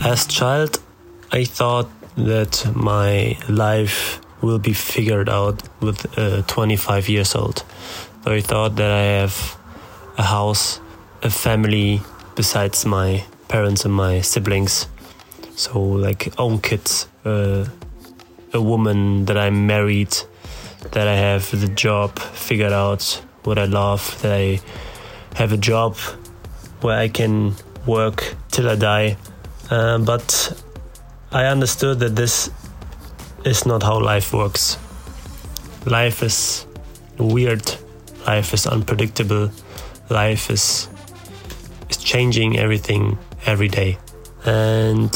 As child, I thought that my life will be figured out with uh, 25 years old. So I thought that I have a house, a family besides my parents and my siblings. So like own kids, uh, a woman that I'm married, that I have the job figured out, what I love, that I have a job where I can work till I die. Uh, but I understood that this is not how life works. Life is weird. Life is unpredictable. Life is is changing everything every day. And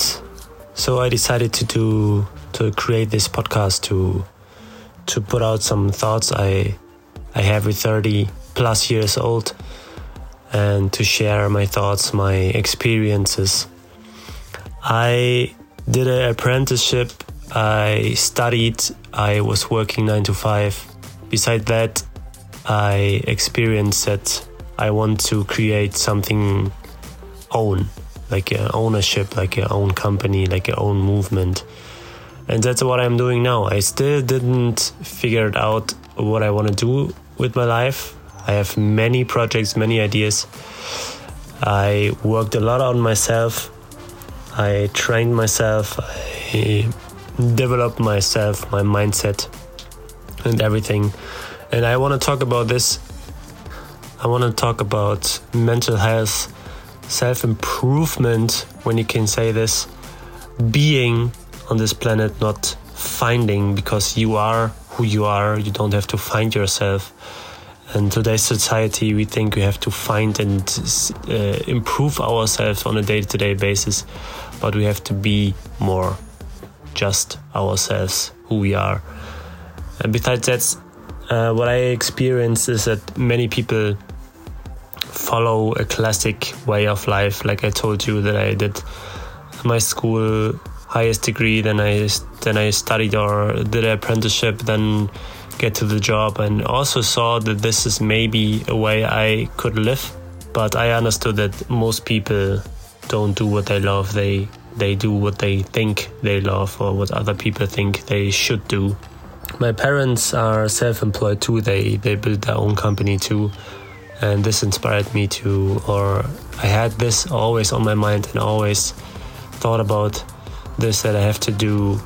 so I decided to do to create this podcast to to put out some thoughts I I have with 30 plus years old and to share my thoughts, my experiences I did an apprenticeship. I studied. I was working nine to five. Beside that, I experienced that I want to create something own, like ownership, like your own company, like your own movement. And that's what I'm doing now. I still didn't figure out what I want to do with my life. I have many projects, many ideas. I worked a lot on myself I trained myself, I developed myself, my mindset, and everything. And I want to talk about this. I want to talk about mental health, self improvement, when you can say this, being on this planet, not finding because you are who you are. You don't have to find yourself in today's society, we think we have to find and uh, improve ourselves on a day to day basis, but we have to be more just ourselves, who we are. And besides that, uh, what I experience is that many people follow a classic way of life, like I told you that I did my school highest degree, then I then I studied or did an apprenticeship, then get to the job and also saw that this is maybe a way I could live. But I understood that most people don't do what they love. They they do what they think they love or what other people think they should do. My parents are self-employed too. They they built their own company too. And this inspired me to or I had this always on my mind and always thought about this that I have to do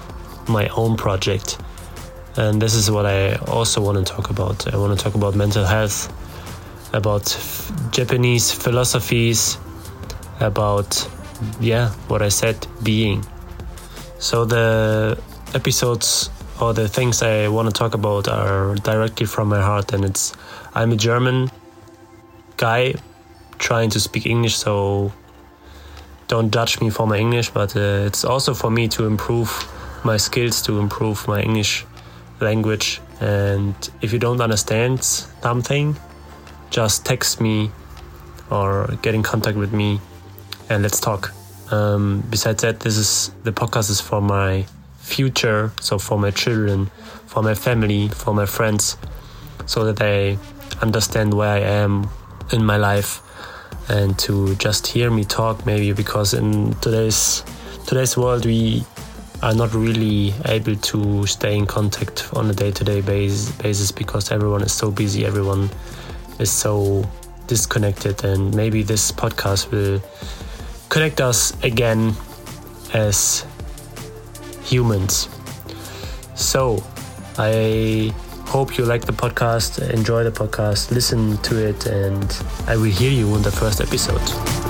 my own project and this is what I also want to talk about. I want to talk about mental health, about Japanese philosophies, about, yeah, what I said, being. So the episodes or the things I want to talk about are directly from my heart, and it's I'm a German guy trying to speak English, so don't judge me for my English, but uh, it's also for me to improve my skills, to improve my English language. And if you don't understand something, just text me or get in contact with me and let's talk. Um, besides that, this is the podcast is for my future, so for my children, for my family, for my friends, so that they understand where I am in my life and to just hear me talk maybe because in today's today's world we are not really able to stay in contact on a day-to-day basis, basis because everyone is so busy everyone is so disconnected. And maybe this podcast will connect us again as humans. So i hope you like the podcast enjoy the podcast listen to it and i will hear you in the first episode